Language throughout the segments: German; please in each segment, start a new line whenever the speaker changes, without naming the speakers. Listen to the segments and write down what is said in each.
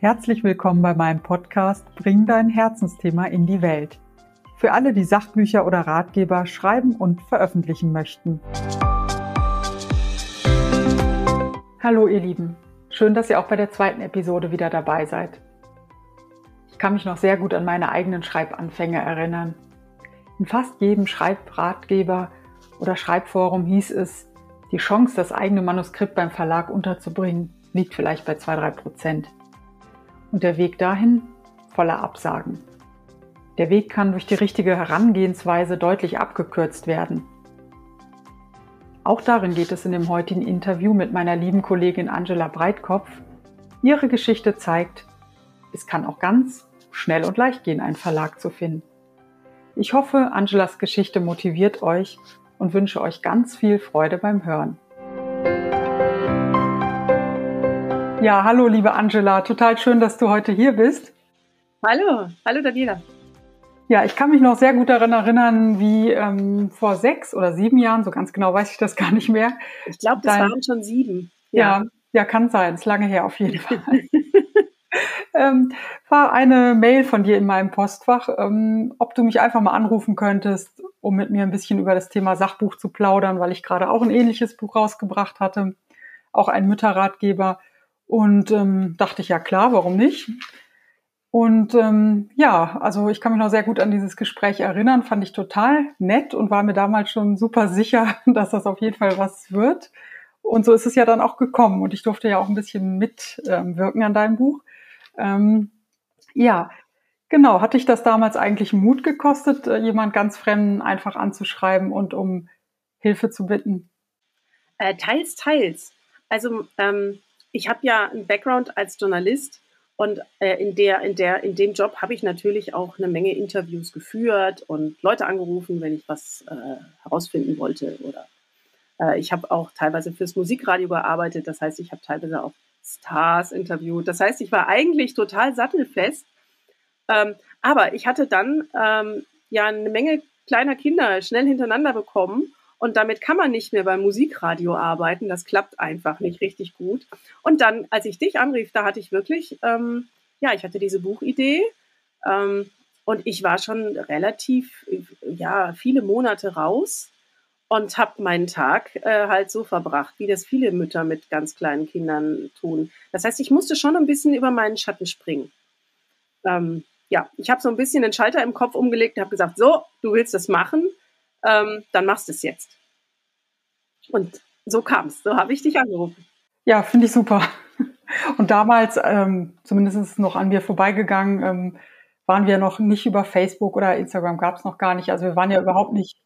Herzlich willkommen bei meinem Podcast Bring dein Herzensthema in die Welt. Für alle, die Sachbücher oder Ratgeber schreiben und veröffentlichen möchten. Hallo ihr Lieben, schön, dass ihr auch bei der zweiten Episode wieder dabei seid. Ich kann mich noch sehr gut an meine eigenen Schreibanfänge erinnern. In fast jedem Schreibratgeber oder Schreibforum hieß es, die Chance, das eigene Manuskript beim Verlag unterzubringen, liegt vielleicht bei 2-3 Prozent und der Weg dahin voller Absagen. Der Weg kann durch die richtige Herangehensweise deutlich abgekürzt werden. Auch darin geht es in dem heutigen Interview mit meiner lieben Kollegin Angela Breitkopf. Ihre Geschichte zeigt, es kann auch ganz schnell und leicht gehen, einen Verlag zu finden. Ich hoffe, Angelas Geschichte motiviert euch und wünsche euch ganz viel Freude beim Hören. Ja, hallo liebe Angela, total schön, dass du heute hier bist.
Hallo, hallo Daniela.
Ja, ich kann mich noch sehr gut daran erinnern, wie ähm, vor sechs oder sieben Jahren, so ganz genau weiß ich das gar nicht mehr.
Ich glaube, das dein, waren schon sieben.
Ja. ja, ja, kann sein, ist lange her auf jeden Fall. ähm, war eine Mail von dir in meinem Postfach, ähm, ob du mich einfach mal anrufen könntest, um mit mir ein bisschen über das Thema Sachbuch zu plaudern, weil ich gerade auch ein ähnliches Buch rausgebracht hatte, auch ein Mütterratgeber. Und ähm, dachte ich, ja klar, warum nicht? Und ähm, ja, also ich kann mich noch sehr gut an dieses Gespräch erinnern, fand ich total nett und war mir damals schon super sicher, dass das auf jeden Fall was wird. Und so ist es ja dann auch gekommen und ich durfte ja auch ein bisschen mitwirken ähm, an deinem Buch. Ähm, ja, genau. Hatte ich das damals eigentlich Mut gekostet, äh, jemand ganz Fremden einfach anzuschreiben und um Hilfe zu bitten?
Äh, teils, teils. Also ähm, ich habe ja einen Background als Journalist und äh, in, der, in, der, in dem Job habe ich natürlich auch eine Menge Interviews geführt und Leute angerufen, wenn ich was äh, herausfinden wollte. Oder äh, ich habe auch teilweise fürs Musikradio gearbeitet. Das heißt, ich habe teilweise auch Stars interviewt. Das heißt, ich war eigentlich total sattelfest. Ähm, aber ich hatte dann ähm, ja eine Menge kleiner Kinder schnell hintereinander bekommen und damit kann man nicht mehr beim Musikradio arbeiten. Das klappt einfach nicht richtig gut. Und dann, als ich dich anrief, da hatte ich wirklich, ähm, ja, ich hatte diese Buchidee. Ähm, und ich war schon relativ, ja, viele Monate raus und habe meinen Tag äh, halt so verbracht, wie das viele Mütter mit ganz kleinen Kindern tun. Das heißt, ich musste schon ein bisschen über meinen Schatten springen. Ähm, ja, ich habe so ein bisschen den Schalter im Kopf umgelegt und habe gesagt, so, du willst das machen ähm, dann machst du es jetzt. Und so kam es, so habe ich dich angerufen.
Ja, finde ich super. Und damals, ähm, zumindest ist es noch an mir vorbeigegangen, ähm, waren wir noch nicht über Facebook oder Instagram, gab es noch gar nicht. Also wir waren ja überhaupt nicht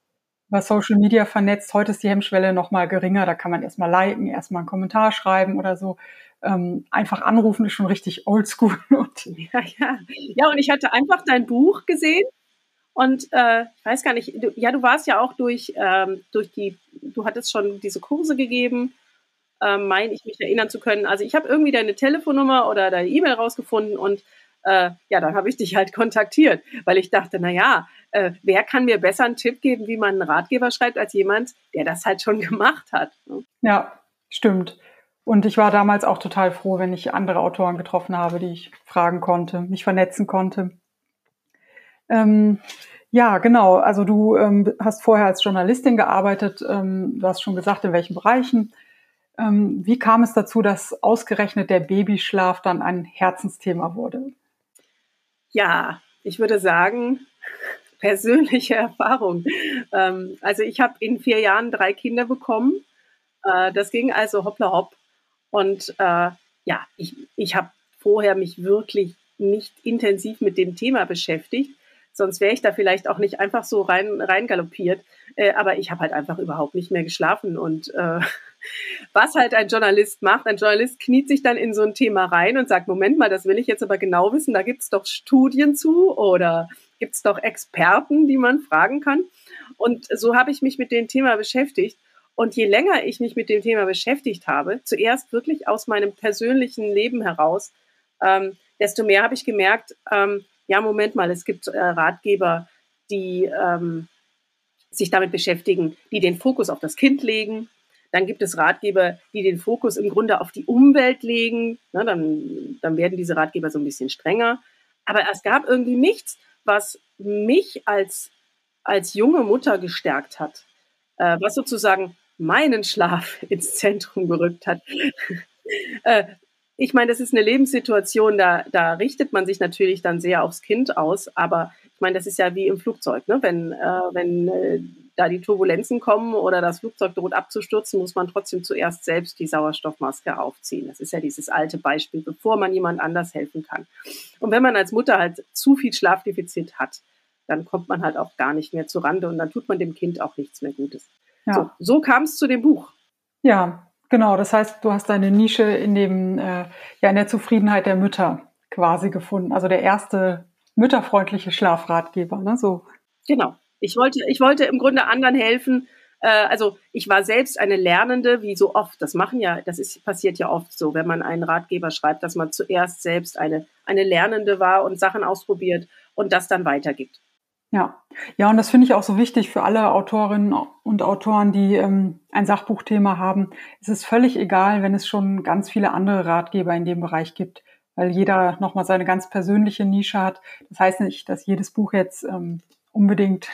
über Social Media vernetzt. Heute ist die Hemmschwelle noch mal geringer. Da kann man erstmal liken, erstmal einen Kommentar schreiben oder so. Ähm, einfach anrufen ist schon richtig oldschool.
ja, ja. ja, und ich hatte einfach dein Buch gesehen und äh, ich weiß gar nicht, du, ja, du warst ja auch durch, ähm, durch die, du hattest schon diese Kurse gegeben, äh, meine ich mich erinnern zu können. Also ich habe irgendwie deine Telefonnummer oder deine E-Mail rausgefunden und äh, ja, dann habe ich dich halt kontaktiert, weil ich dachte, na ja, äh, wer kann mir besser einen Tipp geben, wie man einen Ratgeber schreibt, als jemand, der das halt schon gemacht hat.
Ne? Ja, stimmt. Und ich war damals auch total froh, wenn ich andere Autoren getroffen habe, die ich fragen konnte, mich vernetzen konnte. Ähm, ja, genau. Also du ähm, hast vorher als Journalistin gearbeitet. Ähm, du hast schon gesagt, in welchen Bereichen. Ähm, wie kam es dazu, dass ausgerechnet der Babyschlaf dann ein Herzensthema wurde?
Ja, ich würde sagen, persönliche Erfahrung. Ähm, also ich habe in vier Jahren drei Kinder bekommen. Äh, das ging also hoppla hopp. Und äh, ja, ich, ich habe vorher mich wirklich nicht intensiv mit dem Thema beschäftigt. Sonst wäre ich da vielleicht auch nicht einfach so rein, rein. Äh, aber ich habe halt einfach überhaupt nicht mehr geschlafen. Und äh, was halt ein Journalist macht, ein Journalist kniet sich dann in so ein Thema rein und sagt, Moment mal, das will ich jetzt aber genau wissen, da gibt's doch Studien zu oder gibt's doch Experten, die man fragen kann. Und so habe ich mich mit dem Thema beschäftigt. Und je länger ich mich mit dem Thema beschäftigt habe, zuerst wirklich aus meinem persönlichen Leben heraus, ähm, desto mehr habe ich gemerkt, ähm, ja, Moment mal, es gibt äh, Ratgeber, die ähm, sich damit beschäftigen, die den Fokus auf das Kind legen. dann gibt es Ratgeber, die den Fokus im Grunde auf die Umwelt legen. Na, dann, dann werden diese Ratgeber so ein bisschen strenger. Aber es gab irgendwie nichts, was mich als, als junge Mutter gestärkt hat, äh, was sozusagen meinen Schlaf ins Zentrum gerückt hat. äh, ich meine, das ist eine Lebenssituation, da, da richtet man sich natürlich dann sehr aufs Kind aus, aber ich meine, das ist ja wie im Flugzeug, ne? wenn, äh, wenn äh, da die Turbulenzen kommen oder das Flugzeug droht abzustürzen, muss man trotzdem zuerst selbst die Sauerstoffmaske aufziehen. Das ist ja dieses alte Beispiel, bevor man jemand anders helfen kann. Und wenn man als Mutter halt zu viel Schlafdefizit hat, dann kommt man halt auch gar nicht mehr zu Rande und dann tut man dem Kind auch nichts mehr Gutes. Ja. So, so kam es zu dem Buch.
Ja, genau. Das heißt, du hast deine Nische in dem, äh, ja, in der Zufriedenheit der Mütter quasi gefunden. Also der erste mütterfreundliche Schlafratgeber, ne? So.
Genau. Ich wollte, ich wollte im Grunde anderen helfen. Äh, also ich war selbst eine Lernende, wie so oft. Das machen ja, das ist passiert ja oft so, wenn man einen Ratgeber schreibt, dass man zuerst selbst eine eine Lernende war und Sachen ausprobiert und das dann weitergibt.
Ja, ja, und das finde ich auch so wichtig für alle Autorinnen und Autoren, die ähm, ein Sachbuchthema haben. Es ist völlig egal, wenn es schon ganz viele andere Ratgeber in dem Bereich gibt, weil jeder nochmal seine ganz persönliche Nische hat. Das heißt nicht, dass jedes Buch jetzt ähm, unbedingt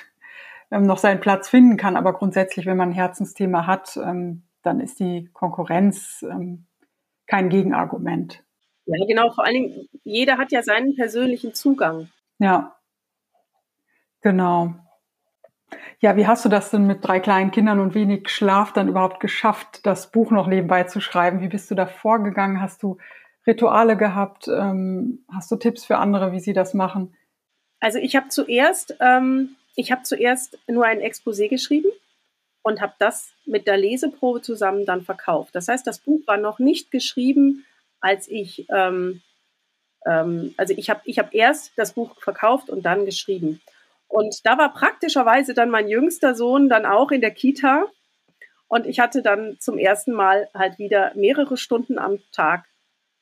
ähm, noch seinen Platz finden kann. Aber grundsätzlich, wenn man ein Herzensthema hat, ähm, dann ist die Konkurrenz ähm, kein Gegenargument.
Ja, genau. Vor allen Dingen, jeder hat ja seinen persönlichen Zugang.
Ja, genau. Ja, wie hast du das denn mit drei kleinen Kindern und wenig Schlaf dann überhaupt geschafft, das Buch noch nebenbei zu schreiben? Wie bist du da vorgegangen? Hast du Rituale gehabt? Ähm, hast du Tipps für andere, wie sie das machen?
Also ich habe zuerst ähm, ich habe zuerst nur ein Exposé geschrieben und habe das mit der Leseprobe zusammen dann verkauft. Das heißt, das Buch war noch nicht geschrieben, als ich, ähm, ähm, also ich habe ich hab erst das Buch verkauft und dann geschrieben. Und da war praktischerweise dann mein jüngster Sohn dann auch in der Kita. Und ich hatte dann zum ersten Mal halt wieder mehrere Stunden am Tag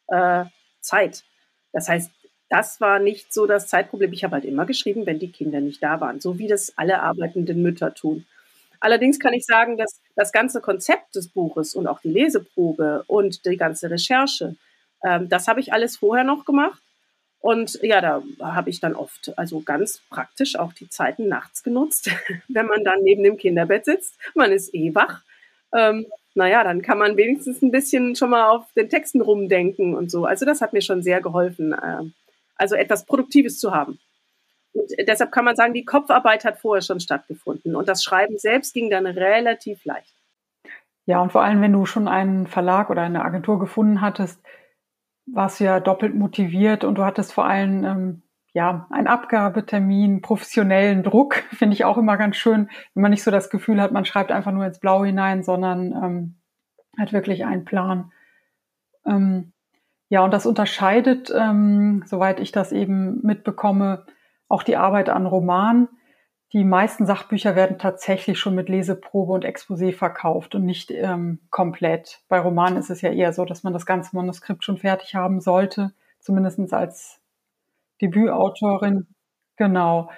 äh, Zeit. Das heißt, das war nicht so das Zeitproblem. Ich habe halt immer geschrieben, wenn die Kinder nicht da waren, so wie das alle arbeitenden Mütter tun. Allerdings kann ich sagen, dass das ganze Konzept des Buches und auch die Leseprobe und die ganze Recherche, ähm, das habe ich alles vorher noch gemacht. Und ja, da habe ich dann oft, also ganz praktisch auch die Zeiten nachts genutzt, wenn man dann neben dem Kinderbett sitzt. Man ist eh wach. Ähm, naja, dann kann man wenigstens ein bisschen schon mal auf den Texten rumdenken und so. Also das hat mir schon sehr geholfen. Äh, also etwas Produktives zu haben. Und deshalb kann man sagen, die Kopfarbeit hat vorher schon stattgefunden und das Schreiben selbst ging dann relativ leicht.
Ja, und vor allem, wenn du schon einen Verlag oder eine Agentur gefunden hattest, warst ja doppelt motiviert und du hattest vor allem ähm, ja einen Abgabetermin, professionellen Druck, finde ich auch immer ganz schön, wenn man nicht so das Gefühl hat, man schreibt einfach nur ins Blaue hinein, sondern ähm, hat wirklich einen Plan. Ähm, ja, und das unterscheidet, ähm, soweit ich das eben mitbekomme, auch die Arbeit an Roman. Die meisten Sachbücher werden tatsächlich schon mit Leseprobe und Exposé verkauft und nicht ähm, komplett. Bei Romanen ist es ja eher so, dass man das ganze Manuskript schon fertig haben sollte, zumindest als Debütautorin. Genau.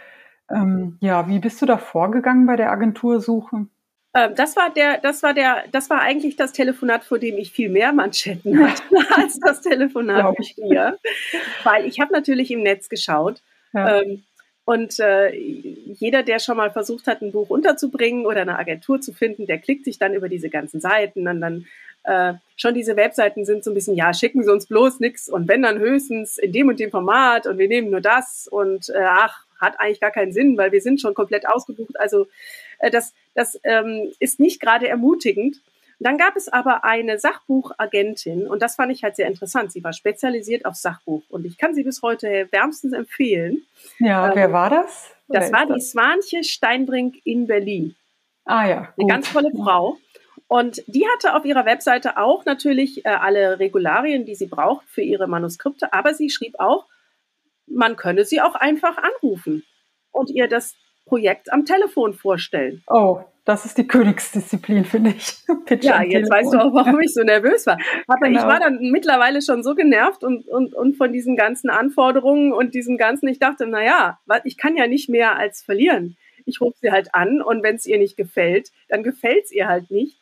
Ähm, ja, wie bist du da vorgegangen bei der Agentursuche?
Ähm, das war der, das war der, das war eigentlich das Telefonat, vor dem ich viel mehr Manschetten hatte als das Telefonat mit dir. Weil ich habe natürlich im Netz geschaut. Ja. Ähm, und äh, jeder, der schon mal versucht hat, ein Buch unterzubringen oder eine Agentur zu finden, der klickt sich dann über diese ganzen Seiten und dann äh, schon diese Webseiten sind so ein bisschen, ja, schicken Sie uns bloß nichts und wenn dann höchstens in dem und dem Format und wir nehmen nur das und äh, ach, hat eigentlich gar keinen Sinn, weil wir sind schon komplett ausgebucht. Also äh, das, das ähm, ist nicht gerade ermutigend. Dann gab es aber eine Sachbuchagentin und das fand ich halt sehr interessant. Sie war spezialisiert auf Sachbuch und ich kann sie bis heute wärmstens empfehlen.
Ja, ähm, wer war das?
Das war die Swanche Steinbrink in Berlin.
Ah ja. Gut.
Eine ganz tolle Frau. Und die hatte auf ihrer Webseite auch natürlich äh, alle Regularien, die sie braucht für ihre Manuskripte, aber sie schrieb auch, man könne sie auch einfach anrufen und ihr das Projekt am Telefon vorstellen.
Oh, das ist die Königsdisziplin, finde ich.
Pitch ja, jetzt Telefon. weißt du auch, warum ich so nervös war. Aber genau. ich war dann mittlerweile schon so genervt und, und, und von diesen ganzen Anforderungen und diesem ganzen, ich dachte, naja, ich kann ja nicht mehr als verlieren. Ich rufe sie halt an und wenn es ihr nicht gefällt, dann gefällt es ihr halt nicht.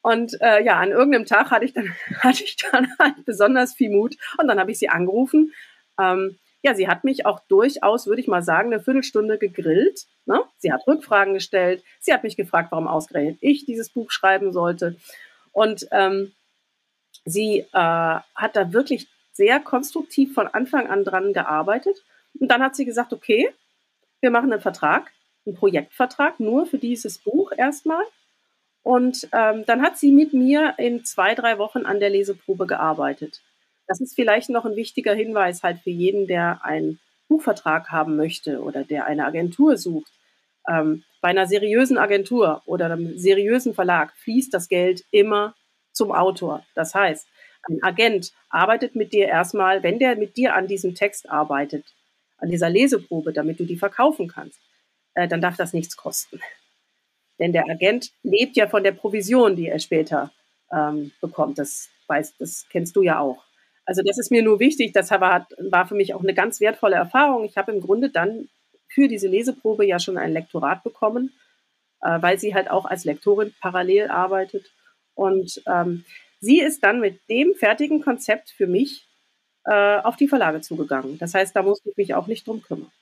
Und äh, ja, an irgendeinem Tag hatte ich dann, hatte ich dann halt besonders viel Mut und dann habe ich sie angerufen. Ähm, ja, sie hat mich auch durchaus, würde ich mal sagen, eine Viertelstunde gegrillt. Ne? Sie hat Rückfragen gestellt. Sie hat mich gefragt, warum ausgerechnet ich dieses Buch schreiben sollte. Und ähm, sie äh, hat da wirklich sehr konstruktiv von Anfang an dran gearbeitet. Und dann hat sie gesagt, okay, wir machen einen Vertrag, einen Projektvertrag nur für dieses Buch erstmal. Und ähm, dann hat sie mit mir in zwei, drei Wochen an der Leseprobe gearbeitet. Das ist vielleicht noch ein wichtiger Hinweis halt für jeden, der einen Buchvertrag haben möchte oder der eine Agentur sucht. Ähm, bei einer seriösen Agentur oder einem seriösen Verlag fließt das Geld immer zum Autor. Das heißt, ein Agent arbeitet mit dir erstmal, wenn der mit dir an diesem Text arbeitet, an dieser Leseprobe, damit du die verkaufen kannst, äh, dann darf das nichts kosten. Denn der Agent lebt ja von der Provision, die er später ähm, bekommt. Das, weiß, das kennst du ja auch. Also das ist mir nur wichtig. Das war, war für mich auch eine ganz wertvolle Erfahrung. Ich habe im Grunde dann für diese Leseprobe ja schon ein Lektorat bekommen, äh, weil sie halt auch als Lektorin parallel arbeitet. Und ähm, sie ist dann mit dem fertigen Konzept für mich äh, auf die Verlage zugegangen. Das heißt, da musste ich mich auch nicht drum kümmern.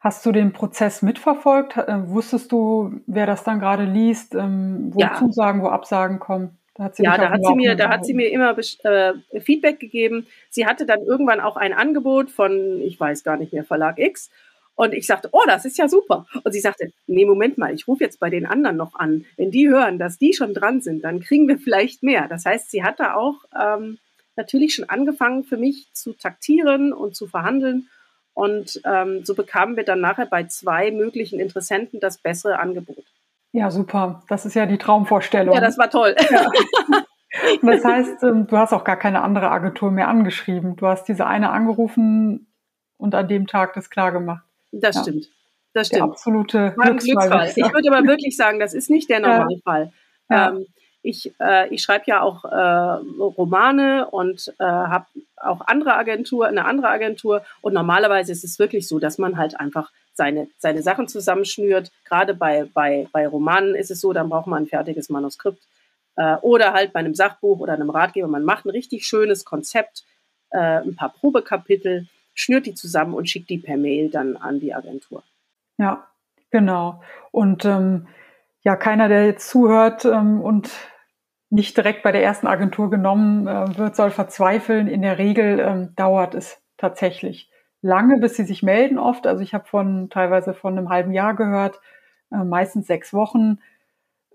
Hast du den Prozess mitverfolgt? Äh, wusstest du, wer das dann gerade liest, ähm, wo ja. Zusagen, wo Absagen kommen?
Da hat sie ja, da hat sie, mir, da hat sie mir immer äh, Feedback gegeben. Sie hatte dann irgendwann auch ein Angebot von, ich weiß gar nicht mehr, Verlag X. Und ich sagte, oh, das ist ja super. Und sie sagte, nee, Moment mal, ich rufe jetzt bei den anderen noch an. Wenn die hören, dass die schon dran sind, dann kriegen wir vielleicht mehr. Das heißt, sie hat da auch ähm, natürlich schon angefangen, für mich zu taktieren und zu verhandeln. Und ähm, so bekamen wir dann nachher bei zwei möglichen Interessenten das bessere Angebot.
Ja, super. Das ist ja die Traumvorstellung.
Ja, das war toll. Ja.
das heißt, ähm, du hast auch gar keine andere Agentur mehr angeschrieben. Du hast diese eine angerufen und an dem Tag das klar gemacht.
Das ja. stimmt. Das stimmt.
Der absolute
war ein Glücksfall. Ich würde aber wirklich sagen, das ist nicht der Normalfall. Ja. Ähm, ich, äh, ich schreibe ja auch äh, Romane und äh, habe auch andere Agentur, eine andere Agentur. Und normalerweise ist es wirklich so, dass man halt einfach seine, seine Sachen zusammenschnürt. Gerade bei, bei, bei Romanen ist es so, dann braucht man ein fertiges Manuskript. Äh, oder halt bei einem Sachbuch oder einem Ratgeber. Man macht ein richtig schönes Konzept, äh, ein paar Probekapitel, schnürt die zusammen und schickt die per Mail dann an die Agentur.
Ja, genau. Und ähm, ja, keiner, der jetzt zuhört ähm, und nicht direkt bei der ersten Agentur genommen äh, wird, soll verzweifeln. In der Regel ähm, dauert es tatsächlich lange, bis sie sich melden oft. Also ich habe von teilweise von einem halben Jahr gehört, äh, meistens sechs Wochen.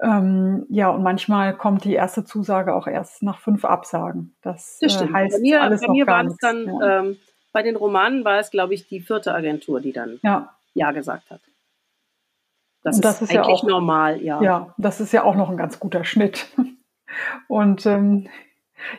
Ähm, ja, und manchmal kommt die erste Zusage auch erst nach fünf Absagen. Das,
das stimmt. Äh, heißt bei mir, alles bei mir war es dann, ja. ähm, bei den Romanen war es, glaube ich, die vierte Agentur, die dann ja, ja gesagt hat.
Das, das ist, ist, eigentlich ja auch, normal, ja. Ja, das ist ja auch noch ein ganz guter Schnitt. Und ähm,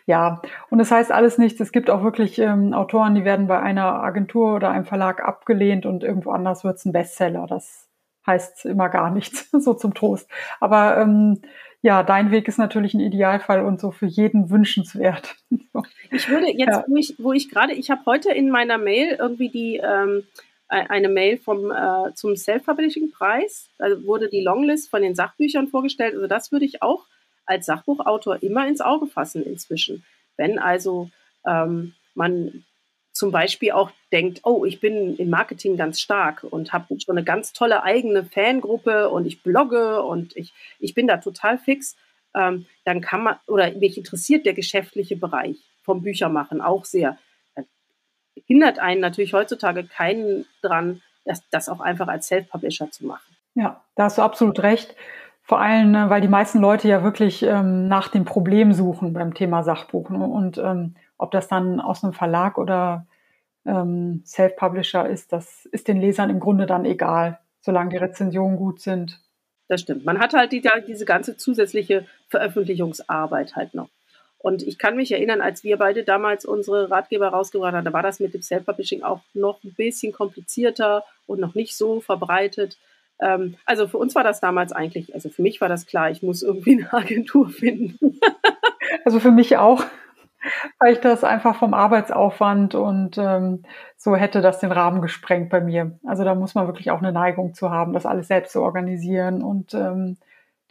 ja, und das heißt alles nichts. Es gibt auch wirklich ähm, Autoren, die werden bei einer Agentur oder einem Verlag abgelehnt und irgendwo anders wird es ein Bestseller. Das heißt immer gar nichts, so zum Trost. Aber ähm, ja, dein Weg ist natürlich ein Idealfall und so für jeden wünschenswert.
Ich würde jetzt, ja. wo ich, wo ich gerade, ich habe heute in meiner Mail irgendwie die ähm, e-, eine Mail vom äh, zum Self-Publishing-Preis. Da wurde die Longlist von den Sachbüchern vorgestellt. Also das würde ich auch als Sachbuchautor immer ins Auge fassen inzwischen. Wenn also ähm, man zum Beispiel auch denkt, oh, ich bin im Marketing ganz stark und habe schon eine ganz tolle eigene Fangruppe und ich blogge und ich, ich bin da total fix, ähm, dann kann man, oder mich interessiert der geschäftliche Bereich vom Büchermachen auch sehr. Das hindert einen natürlich heutzutage keinen dran, das, das auch einfach als Self-Publisher zu machen.
Ja, da hast du absolut recht. Vor allem, ne, weil die meisten Leute ja wirklich ähm, nach dem Problem suchen beim Thema Sachbuch. Ne? Und ähm, ob das dann aus einem Verlag oder ähm, Self-Publisher ist, das ist den Lesern im Grunde dann egal, solange die Rezensionen gut sind.
Das stimmt. Man hat halt die, diese ganze zusätzliche Veröffentlichungsarbeit halt noch. Und ich kann mich erinnern, als wir beide damals unsere Ratgeber rausgebracht haben, da war das mit dem Self-Publishing auch noch ein bisschen komplizierter und noch nicht so verbreitet. Ähm, also für uns war das damals eigentlich, also für mich war das klar, ich muss irgendwie eine Agentur finden.
also für mich auch, weil ich das einfach vom Arbeitsaufwand und ähm, so hätte das den Rahmen gesprengt bei mir. Also da muss man wirklich auch eine Neigung zu haben, das alles selbst zu organisieren und ähm,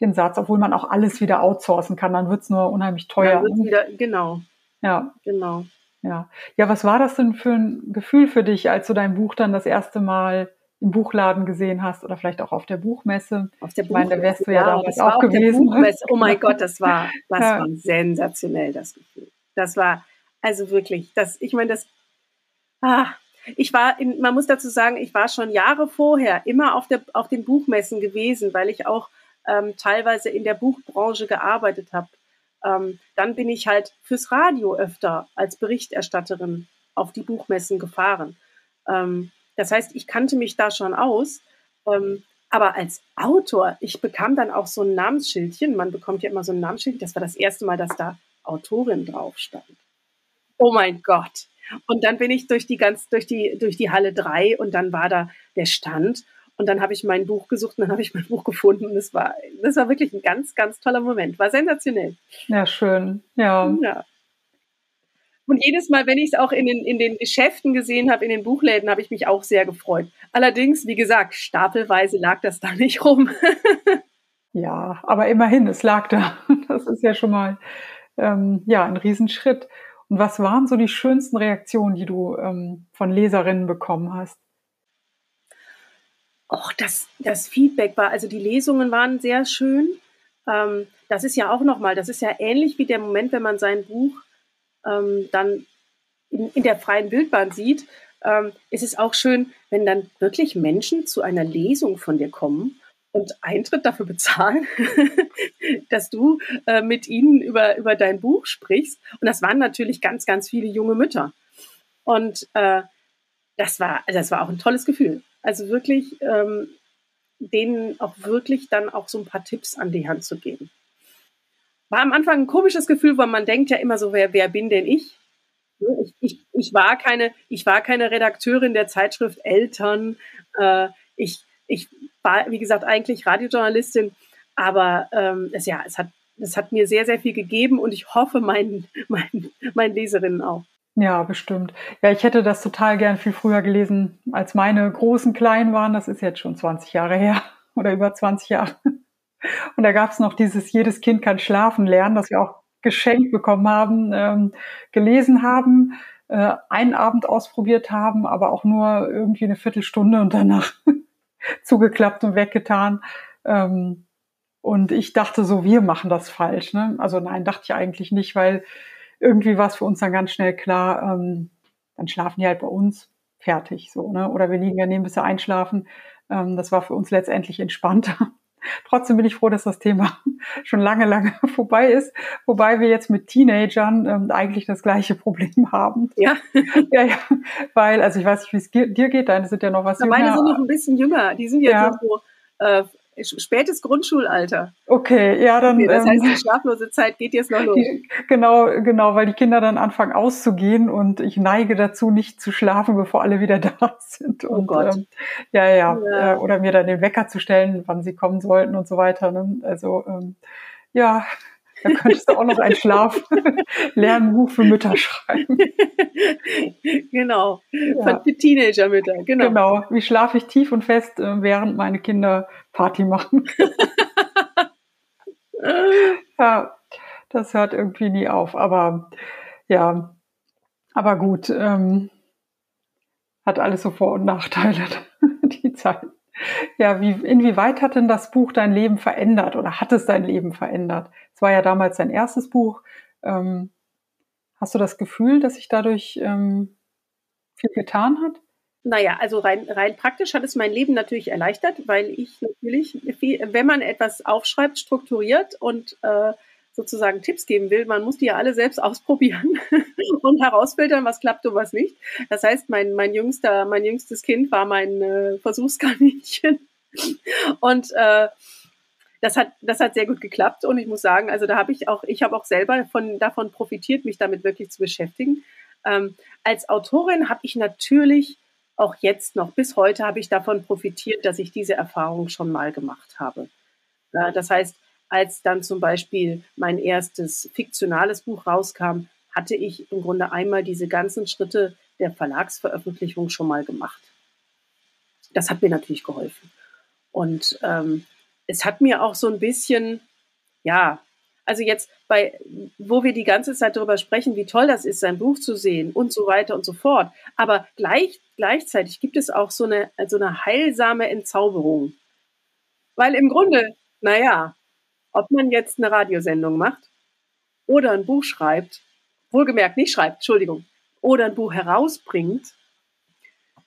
den Satz, obwohl man auch alles wieder outsourcen kann, dann wird es nur unheimlich teuer.
Dann wieder, genau.
Ja. Genau. Ja. Ja, was war das denn für ein Gefühl für dich, als du dein Buch dann das erste Mal im Buchladen gesehen hast oder vielleicht auch auf der Buchmesse.
Auf der Buchmesse. Ich meine, da wärst du ja, ja damals auch gewesen. Oh mein Gott, das war, das ja. war sensationell, das Gefühl. Das war, also wirklich, das, ich meine, das, ah, ich war, in, man muss dazu sagen, ich war schon Jahre vorher immer auf, der, auf den Buchmessen gewesen, weil ich auch ähm, teilweise in der Buchbranche gearbeitet habe. Ähm, dann bin ich halt fürs Radio öfter als Berichterstatterin auf die Buchmessen gefahren. Ähm, das heißt, ich kannte mich da schon aus. Ähm, aber als Autor, ich bekam dann auch so ein Namensschildchen. Man bekommt ja immer so ein Namensschildchen. Das war das erste Mal, dass da Autorin drauf stand. Oh mein Gott. Und dann bin ich durch die ganz, durch die, durch die Halle 3 und dann war da der Stand. Und dann habe ich mein Buch gesucht und dann habe ich mein Buch gefunden. Und das war, das war wirklich ein ganz, ganz toller Moment. War sensationell.
Ja, schön. Ja. ja.
Und jedes Mal, wenn ich es auch in den, in den Geschäften gesehen habe, in den Buchläden, habe ich mich auch sehr gefreut. Allerdings, wie gesagt, stapelweise lag das da nicht rum.
ja, aber immerhin, es lag da. Das ist ja schon mal ähm, ja, ein Riesenschritt. Und was waren so die schönsten Reaktionen, die du ähm, von Leserinnen bekommen hast?
Och, das, das Feedback war, also die Lesungen waren sehr schön. Ähm, das ist ja auch nochmal, das ist ja ähnlich wie der Moment, wenn man sein Buch ähm, dann in, in, der freien Bildbahn sieht. Ähm, ist es auch schön, wenn dann wirklich Menschen zu einer Lesung von dir kommen und Eintritt dafür bezahlen, dass du äh, mit ihnen über, über dein Buch sprichst. Und das waren natürlich ganz, ganz viele junge Mütter. Und äh, das, war, also das war auch ein tolles Gefühl. Also wirklich ähm, denen auch wirklich dann auch so ein paar Tipps an die Hand zu geben. War am Anfang ein komisches Gefühl, weil man denkt ja immer so, wer, wer bin denn ich? Ich, ich, ich, war keine, ich war keine Redakteurin der Zeitschrift Eltern. Äh, ich, ich war, wie gesagt, eigentlich Radiojournalistin, aber ähm, es, ja, es, hat, es hat mir sehr, sehr viel gegeben und ich hoffe meinen, meinen, meinen Leserinnen auch.
Ja, bestimmt. Ja, ich hätte das total gern viel früher gelesen, als meine großen Kleinen waren. Das ist jetzt schon 20 Jahre her oder über 20 Jahre. Und da gab es noch dieses Jedes Kind kann schlafen lernen, das wir auch geschenkt bekommen haben, ähm, gelesen haben, äh, einen Abend ausprobiert haben, aber auch nur irgendwie eine Viertelstunde und danach zugeklappt und weggetan. Ähm, und ich dachte so, wir machen das falsch. Ne? Also nein, dachte ich eigentlich nicht, weil irgendwie war es für uns dann ganz schnell klar, ähm, dann schlafen die halt bei uns fertig so, ne? Oder wir liegen daneben, bis sie einschlafen. Ähm, das war für uns letztendlich entspannter. Trotzdem bin ich froh, dass das Thema schon lange, lange vorbei ist, wobei wir jetzt mit Teenagern ähm, eigentlich das gleiche Problem haben.
Ja.
ja, ja. Weil, also ich weiß nicht, wie es dir geht, deine sind ja noch was
ja, jünger. Meine sind noch ein bisschen jünger, die sind jetzt ja. so äh, spätes Grundschulalter.
Okay, ja, dann.
Okay, das heißt, ähm, die schlaflose Zeit geht jetzt noch los. Die,
genau, genau, weil die Kinder dann anfangen auszugehen und ich neige dazu, nicht zu schlafen, bevor alle wieder da sind.
Oh
und,
Gott.
Ähm, ja, ja, ja. Äh, oder mir dann den Wecker zu stellen, wann sie kommen sollten und so weiter. Ne? Also, ähm, ja, da könntest du auch noch ein Schlaf-Lernbuch für Mütter schreiben.
Genau, ja. für Teenager-Mütter,
genau. Genau, wie schlafe ich tief und fest, äh, während meine Kinder Party machen. ja, das hört irgendwie nie auf, aber ja, aber gut, ähm, hat alles so Vor- und Nachteile, die Zeit. Ja, wie, inwieweit hat denn das Buch dein Leben verändert oder hat es dein Leben verändert? Es war ja damals dein erstes Buch. Ähm, hast du das Gefühl, dass sich dadurch ähm, viel getan hat?
Naja, also rein, rein praktisch hat es mein Leben natürlich erleichtert, weil ich natürlich, wenn man etwas aufschreibt, strukturiert und äh, sozusagen Tipps geben will, man muss die ja alle selbst ausprobieren und herausfiltern, was klappt und was nicht. Das heißt, mein, mein jüngster, mein jüngstes Kind war mein äh, Versuchskaninchen. Und äh, das hat, das hat sehr gut geklappt und ich muss sagen, also da habe ich auch, ich habe auch selber von, davon profitiert, mich damit wirklich zu beschäftigen. Ähm, als Autorin habe ich natürlich auch jetzt noch, bis heute habe ich davon profitiert, dass ich diese Erfahrung schon mal gemacht habe. Ja, das heißt, als dann zum Beispiel mein erstes fiktionales Buch rauskam, hatte ich im Grunde einmal diese ganzen Schritte der Verlagsveröffentlichung schon mal gemacht. Das hat mir natürlich geholfen. Und ähm, es hat mir auch so ein bisschen, ja, also jetzt bei, wo wir die ganze Zeit darüber sprechen, wie toll das ist, sein Buch zu sehen und so weiter und so fort. Aber gleich, gleichzeitig gibt es auch so eine, so eine heilsame Entzauberung. Weil im Grunde, naja, ob man jetzt eine Radiosendung macht oder ein Buch schreibt, wohlgemerkt nicht schreibt, Entschuldigung, oder ein Buch herausbringt,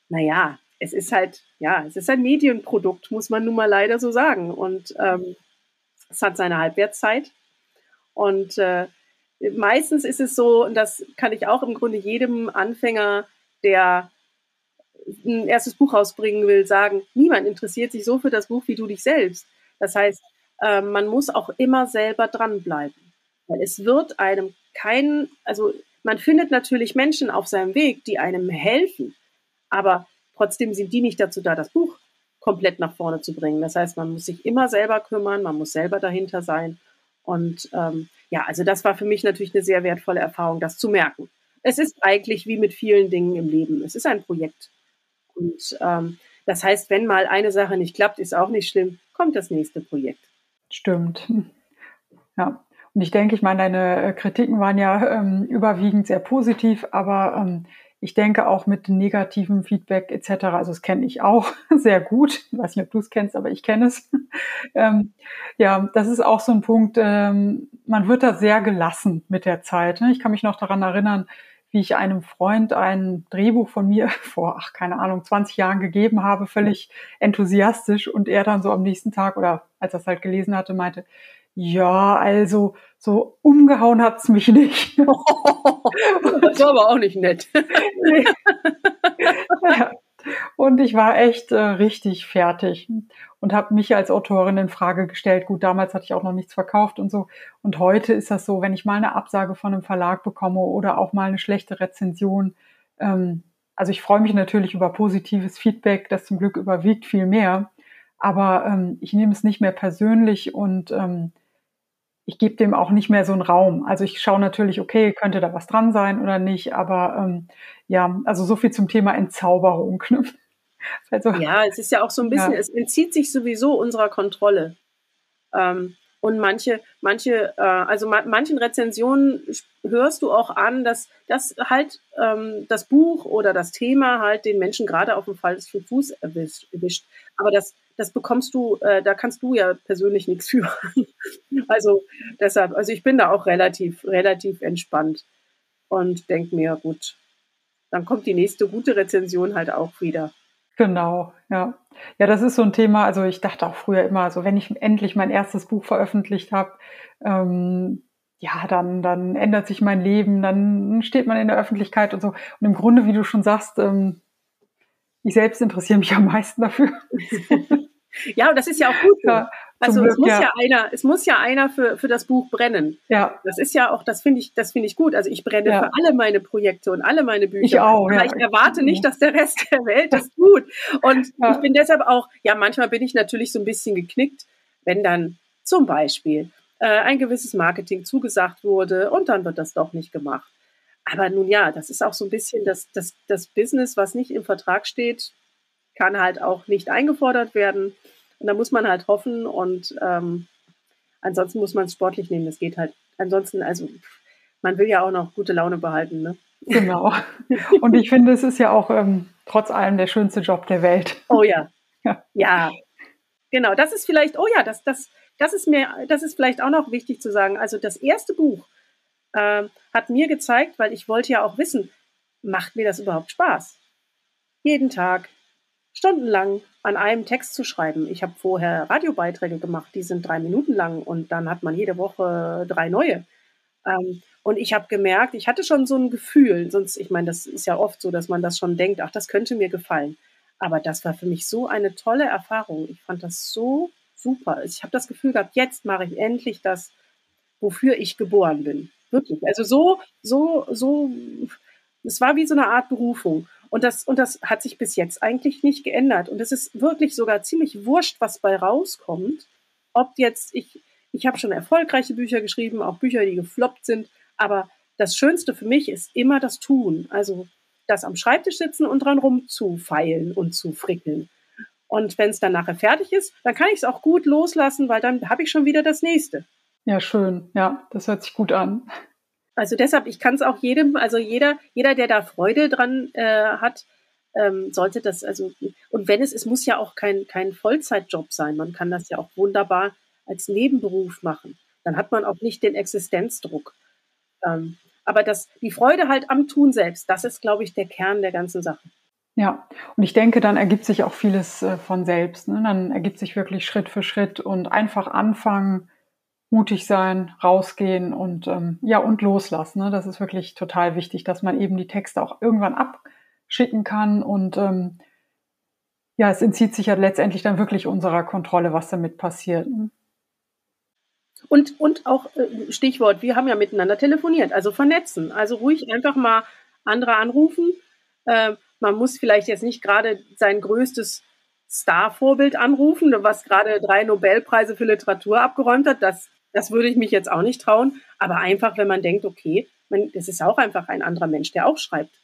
naja, es ist halt, ja, es ist ein Medienprodukt, muss man nun mal leider so sagen. Und ähm, es hat seine Halbwertszeit. Und äh, meistens ist es so, und das kann ich auch im Grunde jedem Anfänger, der ein erstes Buch rausbringen will, sagen, niemand interessiert sich so für das Buch wie du dich selbst. Das heißt, äh, man muss auch immer selber dranbleiben. Weil es wird einem kein, also man findet natürlich Menschen auf seinem Weg, die einem helfen, aber trotzdem sind die nicht dazu da, das Buch komplett nach vorne zu bringen. Das heißt, man muss sich immer selber kümmern, man muss selber dahinter sein und ähm, ja, also das war für mich natürlich eine sehr wertvolle Erfahrung, das zu merken. Es ist eigentlich wie mit vielen Dingen im Leben. Es ist ein Projekt. Und ähm, das heißt, wenn mal eine Sache nicht klappt, ist auch nicht schlimm, kommt das nächste Projekt.
Stimmt. Ja. Und ich denke, ich meine, deine Kritiken waren ja ähm, überwiegend sehr positiv, aber ähm, ich denke auch mit negativem Feedback etc., also das kenne ich auch sehr gut. Ich weiß nicht, ob du es kennst, aber ich kenne es. ähm, ja, das ist auch so ein Punkt, ähm, man wird da sehr gelassen mit der Zeit. Ne? Ich kann mich noch daran erinnern, wie ich einem Freund ein Drehbuch von mir vor, ach, keine Ahnung, 20 Jahren gegeben habe, völlig enthusiastisch und er dann so am nächsten Tag oder als er es halt gelesen hatte, meinte, ja, also so umgehauen hat's mich nicht. das
war aber auch nicht nett.
ja. Und ich war echt äh, richtig fertig und habe mich als Autorin in Frage gestellt. Gut, damals hatte ich auch noch nichts verkauft und so. Und heute ist das so, wenn ich mal eine Absage von einem Verlag bekomme oder auch mal eine schlechte Rezension. Ähm, also ich freue mich natürlich über positives Feedback, das zum Glück überwiegt viel mehr. Aber ähm, ich nehme es nicht mehr persönlich und ähm, ich gebe dem auch nicht mehr so einen Raum. Also ich schaue natürlich, okay, könnte da was dran sein oder nicht, aber ähm, ja, also so viel zum Thema Entzauberung. Ne?
Also, ja, es ist ja auch so ein bisschen, ja. es entzieht sich sowieso unserer Kontrolle. Ähm, und manche, manche, äh, also ma manchen Rezensionen hörst du auch an, dass das halt ähm, das Buch oder das Thema halt den Menschen gerade auf dem falschen Fuß erwischt. Aber das, das bekommst du, äh, da kannst du ja persönlich nichts für. also deshalb, also ich bin da auch relativ, relativ entspannt und denke mir, gut, dann kommt die nächste gute Rezension halt auch wieder.
Genau, ja. Ja, das ist so ein Thema. Also ich dachte auch früher immer, so wenn ich endlich mein erstes Buch veröffentlicht habe, ähm, ja, dann, dann ändert sich mein Leben, dann steht man in der Öffentlichkeit und so. Und im Grunde, wie du schon sagst, ähm, ich selbst interessiere mich am meisten dafür.
ja, und das ist ja auch gut. Ja, also Glück, es muss ja. ja. einer, es muss ja einer für, für das Buch brennen. Ja. Das ist ja auch, das finde ich, das finde ich gut. Also ich brenne ja. für alle meine Projekte und alle meine Bücher.
Ich auch.
Aber ja. ich erwarte nicht, dass der Rest der Welt das tut. Und ich bin deshalb auch, ja, manchmal bin ich natürlich so ein bisschen geknickt, wenn dann zum Beispiel äh, ein gewisses Marketing zugesagt wurde und dann wird das doch nicht gemacht. Aber nun ja, das ist auch so ein bisschen das, das, das Business, was nicht im Vertrag steht, kann halt auch nicht eingefordert werden. Und da muss man halt hoffen und ähm, ansonsten muss man es sportlich nehmen. Das geht halt. Ansonsten, also man will ja auch noch gute Laune behalten, ne?
Genau. Und ich finde, es ist ja auch ähm, trotz allem der schönste Job der Welt.
Oh ja. ja. Ja. Genau. Das ist vielleicht, oh ja, das, das, das ist mir, das ist vielleicht auch noch wichtig zu sagen. Also das erste Buch, äh, hat mir gezeigt, weil ich wollte ja auch wissen, macht mir das überhaupt Spaß? Jeden Tag, stundenlang an einem Text zu schreiben. Ich habe vorher Radiobeiträge gemacht, die sind drei Minuten lang und dann hat man jede Woche drei neue. Ähm, und ich habe gemerkt, ich hatte schon so ein Gefühl, sonst, ich meine, das ist ja oft so, dass man das schon denkt, ach, das könnte mir gefallen. Aber das war für mich so eine tolle Erfahrung. Ich fand das so super. Ich habe das Gefühl gehabt, jetzt mache ich endlich das, wofür ich geboren bin. Wirklich. Also so, so, so, es war wie so eine Art Berufung. Und das, und das hat sich bis jetzt eigentlich nicht geändert. Und es ist wirklich sogar ziemlich wurscht, was bei rauskommt. Ob jetzt, ich, ich habe schon erfolgreiche Bücher geschrieben, auch Bücher, die gefloppt sind. Aber das Schönste für mich ist immer das Tun. Also das am Schreibtisch sitzen und dran rumzufeilen und zu frickeln. Und wenn es dann nachher fertig ist, dann kann ich es auch gut loslassen, weil dann habe ich schon wieder das nächste.
Ja, schön. Ja, das hört sich gut an.
Also deshalb, ich kann es auch jedem, also jeder, jeder, der da Freude dran äh, hat, ähm, sollte das, also, und wenn es, es muss ja auch kein, kein Vollzeitjob sein, man kann das ja auch wunderbar als Nebenberuf machen. Dann hat man auch nicht den Existenzdruck. Ähm, aber das, die Freude halt am Tun selbst, das ist, glaube ich, der Kern der ganzen Sache.
Ja, und ich denke, dann ergibt sich auch vieles äh, von selbst. Ne? Dann ergibt sich wirklich Schritt für Schritt und einfach anfangen, mutig sein, rausgehen und ähm, ja und loslassen. Ne? Das ist wirklich total wichtig, dass man eben die Texte auch irgendwann abschicken kann und ähm, ja, es entzieht sich ja letztendlich dann wirklich unserer Kontrolle, was damit passiert. Ne?
Und, und auch äh, Stichwort, wir haben ja miteinander telefoniert, also vernetzen. Also ruhig einfach mal andere anrufen. Äh, man muss vielleicht jetzt nicht gerade sein größtes Star-Vorbild anrufen, was gerade drei Nobelpreise für Literatur abgeräumt hat. Das, das würde ich mich jetzt auch nicht trauen. Aber einfach, wenn man denkt, okay, man, das ist auch einfach ein anderer Mensch, der auch schreibt.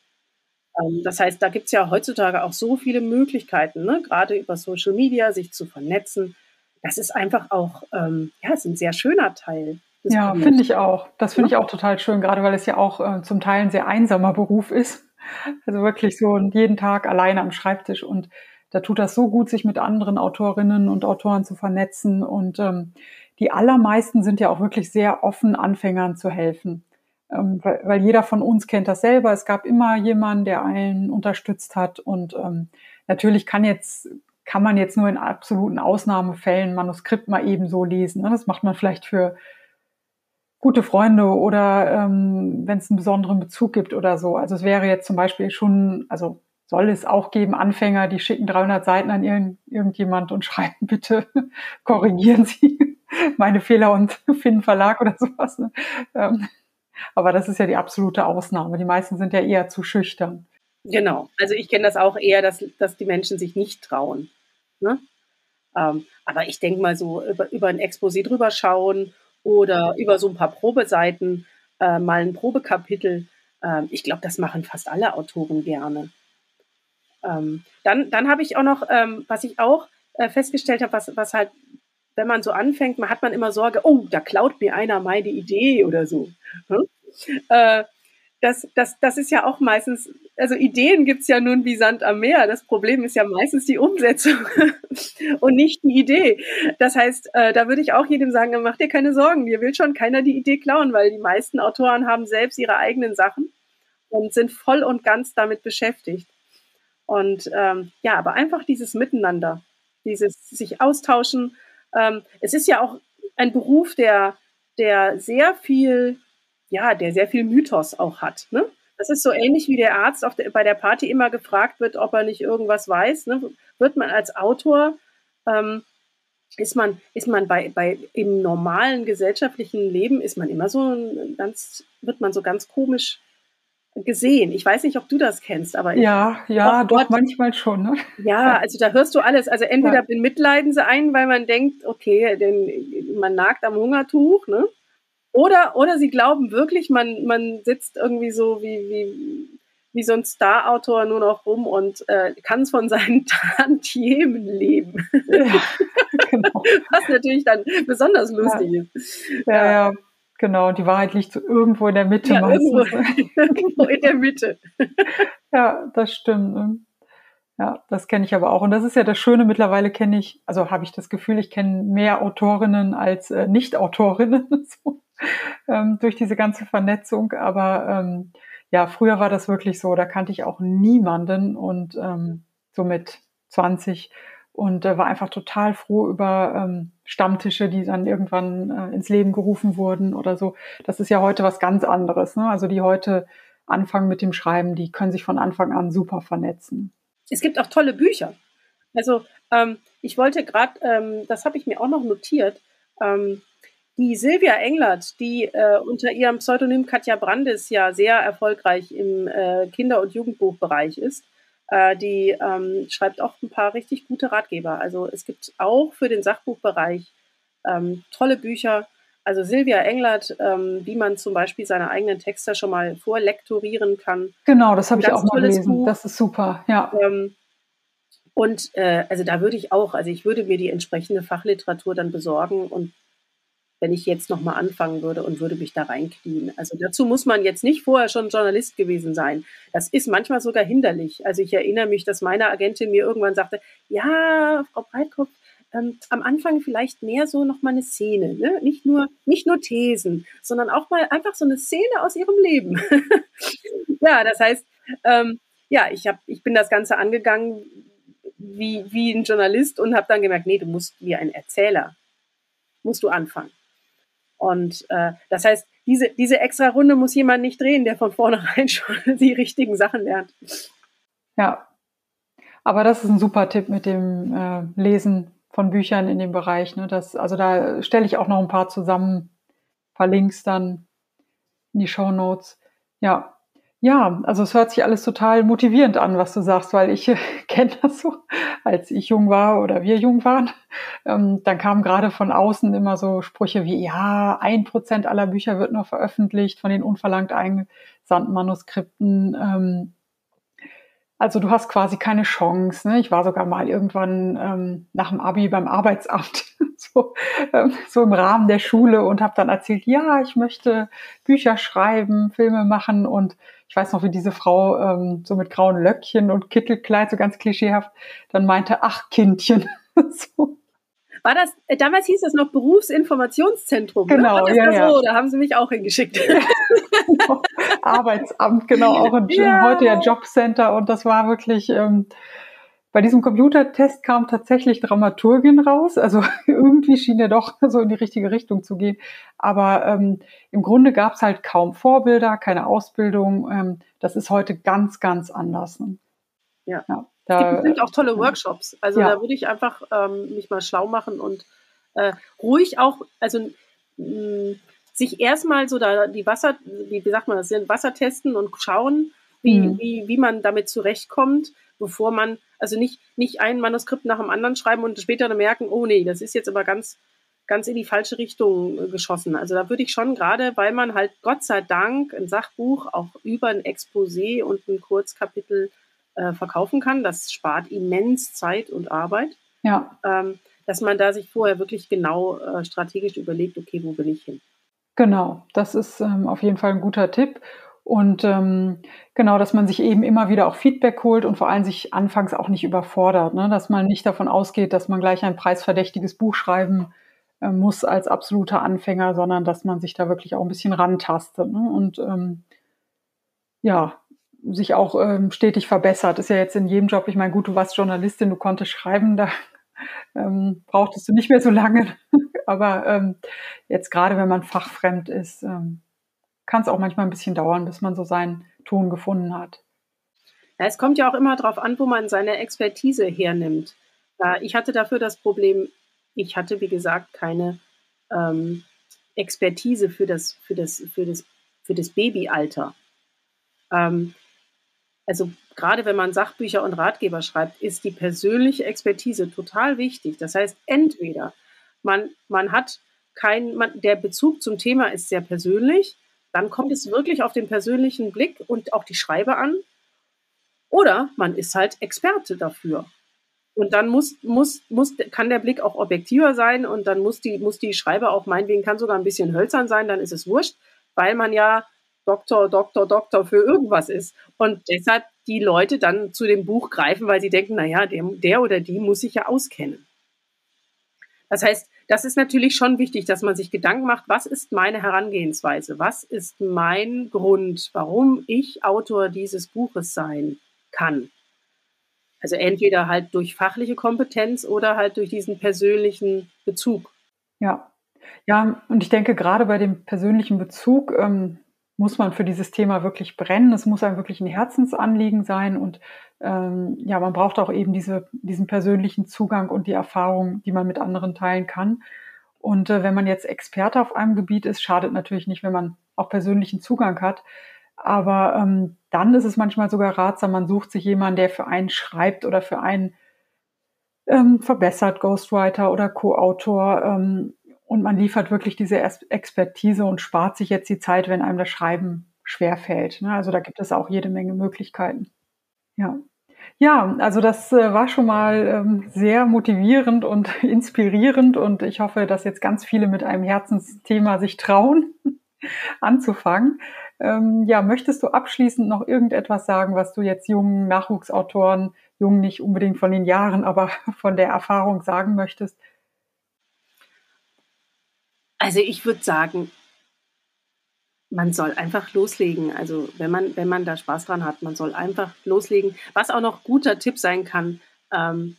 Ähm, das heißt, da gibt es ja heutzutage auch so viele Möglichkeiten, ne? gerade über Social Media, sich zu vernetzen das ist einfach auch, ähm, ja, ist ein sehr schöner Teil.
Ja, finde ich auch. Das finde ich auch total schön, gerade weil es ja auch äh, zum Teil ein sehr einsamer Beruf ist. Also wirklich so jeden Tag alleine am Schreibtisch und da tut das so gut, sich mit anderen Autorinnen und Autoren zu vernetzen und ähm, die allermeisten sind ja auch wirklich sehr offen, Anfängern zu helfen. Ähm, weil, weil jeder von uns kennt das selber. Es gab immer jemanden, der einen unterstützt hat und ähm, natürlich kann jetzt kann man jetzt nur in absoluten Ausnahmefällen Manuskript mal eben so lesen. Ne? Das macht man vielleicht für gute Freunde oder ähm, wenn es einen besonderen Bezug gibt oder so. Also es wäre jetzt zum Beispiel schon, also soll es auch geben, Anfänger, die schicken 300 Seiten an irgend, irgendjemand und schreiben, bitte korrigieren Sie meine Fehler und finden Verlag oder sowas. Ne? Ähm, aber das ist ja die absolute Ausnahme. Die meisten sind ja eher zu schüchtern.
Genau. Also ich kenne das auch eher, dass, dass die Menschen sich nicht trauen. Ne? Ähm, aber ich denke mal so über, über ein Exposé drüber schauen oder über so ein paar Probeseiten, äh, mal ein Probekapitel. Äh, ich glaube, das machen fast alle Autoren gerne. Ähm, dann dann habe ich auch noch, ähm, was ich auch äh, festgestellt habe, was, was halt, wenn man so anfängt, man hat man immer Sorge, oh, da klaut mir einer meine Idee oder so. Hm? Äh, das, das, das ist ja auch meistens, also Ideen gibt's ja nun wie Sand am Meer. Das Problem ist ja meistens die Umsetzung und nicht die Idee. Das heißt, äh, da würde ich auch jedem sagen, mach dir keine Sorgen, dir will schon keiner die Idee klauen, weil die meisten Autoren haben selbst ihre eigenen Sachen und sind voll und ganz damit beschäftigt. Und ähm, ja, aber einfach dieses Miteinander, dieses sich austauschen. Ähm, es ist ja auch ein Beruf, der, der sehr viel ja, der sehr viel Mythos auch hat. Ne? Das ist so ähnlich wie der Arzt der, bei der Party immer gefragt wird, ob er nicht irgendwas weiß. Ne? Wird man als Autor, ähm, ist man, ist man bei, bei im normalen gesellschaftlichen Leben, ist man immer so ganz, wird man so ganz komisch gesehen. Ich weiß nicht, ob du das kennst, aber
ja, ja, doch, doch manchmal schon. Ne?
Ja, also da hörst du alles. Also entweder ja. bemitleiden sie einen, weil man denkt, okay, denn man nagt am Hungertuch, ne? Oder, oder sie glauben wirklich, man, man sitzt irgendwie so wie, wie, wie so ein Star-Autor nur noch rum und äh, kann von seinen Tantiemen leben. Ja, genau. Was natürlich dann besonders lustig ja. ist.
Ja, ja, genau. Die Wahrheit liegt so irgendwo in der Mitte. Ja,
irgendwo, irgendwo in der Mitte.
ja, das stimmt. Ne? Ja, das kenne ich aber auch. Und das ist ja das Schöne, mittlerweile kenne ich, also habe ich das Gefühl, ich kenne mehr Autorinnen als äh, Nicht-Autorinnen. so ähm, durch diese ganze Vernetzung. Aber ähm, ja, früher war das wirklich so, da kannte ich auch niemanden und ähm, so mit 20 und äh, war einfach total froh über ähm, Stammtische, die dann irgendwann äh, ins Leben gerufen wurden oder so. Das ist ja heute was ganz anderes. Ne? Also die heute anfangen mit dem Schreiben, die können sich von Anfang an super vernetzen.
Es gibt auch tolle Bücher. Also ähm, ich wollte gerade, ähm, das habe ich mir auch noch notiert, ähm, die Silvia Englert, die äh, unter ihrem Pseudonym Katja Brandes ja sehr erfolgreich im äh, Kinder- und Jugendbuchbereich ist, äh, die ähm, schreibt auch ein paar richtig gute Ratgeber. Also es gibt auch für den Sachbuchbereich ähm, tolle Bücher. Also Silvia Englert, ähm, wie man zum Beispiel seine eigenen Texte schon mal vorlektorieren kann.
Genau, das habe ich auch mal gelesen. Buch. Das ist super, ja.
Ähm, Und äh, also da würde ich auch, also ich würde mir die entsprechende Fachliteratur dann besorgen und wenn ich jetzt nochmal anfangen würde und würde mich da reinknien. Also dazu muss man jetzt nicht vorher schon Journalist gewesen sein. Das ist manchmal sogar hinderlich. Also ich erinnere mich, dass meine Agentin mir irgendwann sagte, ja, Frau Breitkopf, ähm, am Anfang vielleicht mehr so nochmal eine Szene, ne? nicht, nur, nicht nur Thesen, sondern auch mal einfach so eine Szene aus ihrem Leben. ja, das heißt, ähm, ja, ich, hab, ich bin das Ganze angegangen wie, wie ein Journalist und habe dann gemerkt, nee, du musst wie ein Erzähler, musst du anfangen. Und äh, das heißt, diese, diese extra Runde muss jemand nicht drehen, der von vornherein schon die richtigen Sachen lernt.
Ja, aber das ist ein super Tipp mit dem äh, Lesen von Büchern in dem Bereich. Ne? Das, also da stelle ich auch noch ein paar zusammen, ein paar Links dann in die Show Notes. Ja, ja, also es hört sich alles total motivierend an, was du sagst, weil ich äh, kenne das so, als ich jung war oder wir jung waren. Ähm, dann kamen gerade von außen immer so Sprüche wie, ja, ein Prozent aller Bücher wird noch veröffentlicht von den unverlangt eingesandten Manuskripten. Ähm, also du hast quasi keine Chance. Ne? Ich war sogar mal irgendwann ähm, nach dem Abi beim Arbeitsamt, so, ähm, so im Rahmen der Schule und habe dann erzählt, ja, ich möchte Bücher schreiben, Filme machen und ich weiß noch, wie diese Frau ähm, so mit grauen Löckchen und Kittelkleid, so ganz klischeehaft, dann meinte, ach Kindchen. so.
War das, äh, damals hieß das noch Berufsinformationszentrum.
Ne? Genau,
ne?
ja,
ja. So? Da haben sie mich auch hingeschickt.
genau. Arbeitsamt, genau, auch ein, ja. heute ja Jobcenter und das war wirklich, ähm, bei diesem Computertest kam tatsächlich Dramaturgin raus. Also irgendwie schien er doch so in die richtige Richtung zu gehen. Aber ähm, im Grunde gab es halt kaum Vorbilder, keine Ausbildung. Ähm, das ist heute ganz, ganz anders. Ne?
Ja. ja. Da, es gibt auch tolle Workshops. Also ja. da würde ich einfach ähm, mich mal schlau machen und äh, ruhig auch, also mh, sich erstmal so da die Wasser, wie sagt man das, Wasser testen und schauen, wie, mhm. wie, wie man damit zurechtkommt, bevor man, also nicht, nicht ein Manuskript nach dem anderen schreiben und später dann merken, oh nee, das ist jetzt aber ganz, ganz in die falsche Richtung äh, geschossen. Also da würde ich schon gerade, weil man halt Gott sei Dank ein Sachbuch auch über ein Exposé und ein Kurzkapitel äh, verkaufen kann. Das spart immens Zeit und Arbeit.
Ja.
Ähm, dass man da sich vorher wirklich genau äh, strategisch überlegt, okay, wo will ich hin?
Genau, das ist ähm, auf jeden Fall ein guter Tipp. Und ähm, genau, dass man sich eben immer wieder auch Feedback holt und vor allem sich anfangs auch nicht überfordert, ne? dass man nicht davon ausgeht, dass man gleich ein preisverdächtiges Buch schreiben äh, muss als absoluter Anfänger, sondern dass man sich da wirklich auch ein bisschen rantastet. Ne? Und ähm, ja, sich auch ähm, stetig verbessert. Ist ja jetzt in jedem Job, ich meine, gut, du warst Journalistin, du konntest schreiben, da ähm, brauchtest du nicht mehr so lange. Aber ähm, jetzt gerade, wenn man fachfremd ist, ähm, kann es auch manchmal ein bisschen dauern, bis man so seinen Ton gefunden hat.
Ja, es kommt ja auch immer darauf an, wo man seine Expertise hernimmt. Ich hatte dafür das Problem, ich hatte, wie gesagt, keine ähm, Expertise für das, für das, für das, für das Babyalter. Ähm, also gerade wenn man Sachbücher und Ratgeber schreibt, ist die persönliche Expertise total wichtig. Das heißt, entweder man, man hat kein, der Bezug zum Thema ist sehr persönlich, dann kommt es wirklich auf den persönlichen Blick und auch die Schreibe an. Oder man ist halt Experte dafür. Und dann muss, muss, muss, kann der Blick auch objektiver sein und dann muss die, muss die Schreibe auch meinetwegen, kann sogar ein bisschen hölzern sein, dann ist es wurscht, weil man ja Doktor, Doktor, Doktor für irgendwas ist. Und deshalb die Leute dann zu dem Buch greifen, weil sie denken, naja, der, der oder die muss sich ja auskennen. Das heißt, das ist natürlich schon wichtig, dass man sich Gedanken macht, was ist meine Herangehensweise? Was ist mein Grund, warum ich Autor dieses Buches sein kann? Also entweder halt durch fachliche Kompetenz oder halt durch diesen persönlichen Bezug.
Ja, ja, und ich denke gerade bei dem persönlichen Bezug, ähm, muss man für dieses Thema wirklich brennen. Es muss einem wirklich ein Herzensanliegen sein und ähm, ja, man braucht auch eben diese, diesen persönlichen Zugang und die Erfahrung, die man mit anderen teilen kann. Und äh, wenn man jetzt Experte auf einem Gebiet ist, schadet natürlich nicht, wenn man auch persönlichen Zugang hat. Aber ähm, dann ist es manchmal sogar ratsam, man sucht sich jemanden, der für einen schreibt oder für einen ähm, verbessert, Ghostwriter oder Co-Autor, ähm, und man liefert wirklich diese Expertise und spart sich jetzt die Zeit, wenn einem das Schreiben schwerfällt. Ne? Also da gibt es auch jede Menge Möglichkeiten. Ja. Ja, also das äh, war schon mal ähm, sehr motivierend und inspirierend und ich hoffe, dass jetzt ganz viele mit einem Herzensthema sich trauen, anzufangen. Ähm, ja, möchtest du abschließend noch irgendetwas sagen, was du jetzt jungen Nachwuchsautoren, jung nicht unbedingt von den Jahren, aber von der Erfahrung sagen möchtest?
Also ich würde sagen, man soll einfach loslegen. Also wenn man, wenn man da Spaß dran hat, man soll einfach loslegen. Was auch noch guter Tipp sein kann, ähm,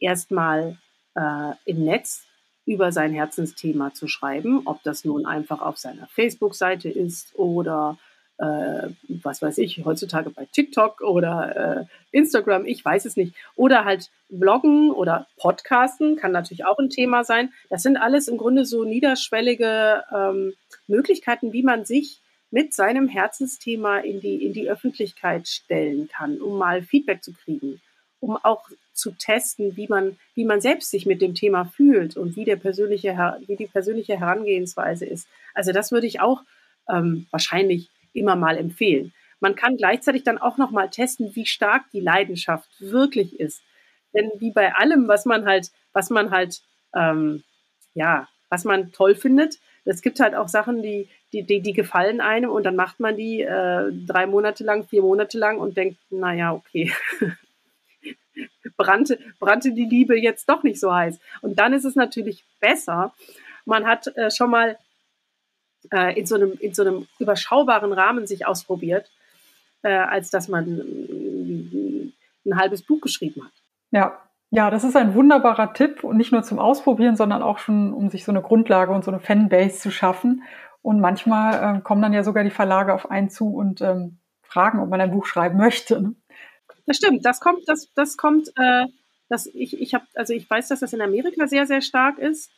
erstmal äh, im Netz über sein Herzensthema zu schreiben, ob das nun einfach auf seiner Facebook-Seite ist oder äh, was weiß ich, heutzutage bei TikTok oder äh, Instagram, ich weiß es nicht. Oder halt Bloggen oder Podcasten kann natürlich auch ein Thema sein. Das sind alles im Grunde so niederschwellige ähm, Möglichkeiten, wie man sich mit seinem Herzensthema in die, in die Öffentlichkeit stellen kann, um mal Feedback zu kriegen, um auch zu testen, wie man, wie man selbst sich mit dem Thema fühlt und wie, der persönliche, wie die persönliche Herangehensweise ist. Also das würde ich auch ähm, wahrscheinlich immer mal empfehlen. Man kann gleichzeitig dann auch noch mal testen, wie stark die Leidenschaft wirklich ist. Denn wie bei allem, was man halt, was man halt, ähm, ja, was man toll findet, es gibt halt auch Sachen, die, die, die, die gefallen einem und dann macht man die äh, drei Monate lang, vier Monate lang und denkt, naja, okay, brannte, brannte die Liebe jetzt doch nicht so heiß. Und dann ist es natürlich besser, man hat äh, schon mal äh, in, so einem, in so einem überschaubaren Rahmen sich ausprobiert, äh, als dass man ein, ein halbes Buch geschrieben hat.
Ja, ja, das ist ein wunderbarer Tipp und nicht nur zum Ausprobieren, sondern auch schon, um sich so eine Grundlage und so eine Fanbase zu schaffen. Und manchmal äh, kommen dann ja sogar die Verlage auf einen zu und ähm, fragen, ob man ein Buch schreiben möchte. Ne?
Das stimmt, das kommt, das, das kommt, äh, das, ich, ich habe, also ich weiß, dass das in Amerika sehr, sehr stark ist.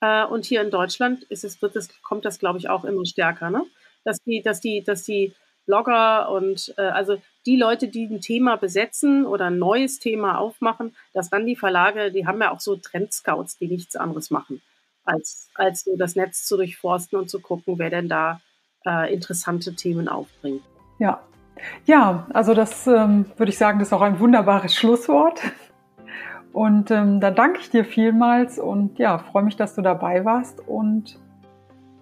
Äh, und hier in Deutschland ist es, wird das, kommt das, glaube ich, auch immer stärker, ne? Dass die, dass die, dass die Blogger und äh, also die Leute, die ein Thema besetzen oder ein neues Thema aufmachen, dass dann die Verlage, die haben ja auch so Trendscouts, die nichts anderes machen, als, als so das Netz zu durchforsten und zu gucken, wer denn da äh, interessante Themen aufbringt.
Ja. Ja, also das ähm, würde ich sagen, das ist auch ein wunderbares Schlusswort. Und ähm, da danke ich dir vielmals und ja, freue mich, dass du dabei warst und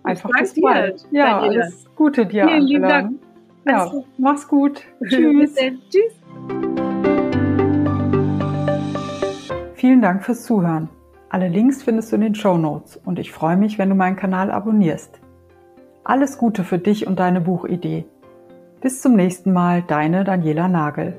einfach bis bald. Ja, alles Gute dir. Vielen lieben Dank. Ja, also, mach's gut. Tschüss. Tschüss. Vielen Dank fürs Zuhören. Alle Links findest du in den Show Notes und ich freue mich, wenn du meinen Kanal abonnierst. Alles Gute für dich und deine Buchidee. Bis zum nächsten Mal, deine Daniela Nagel.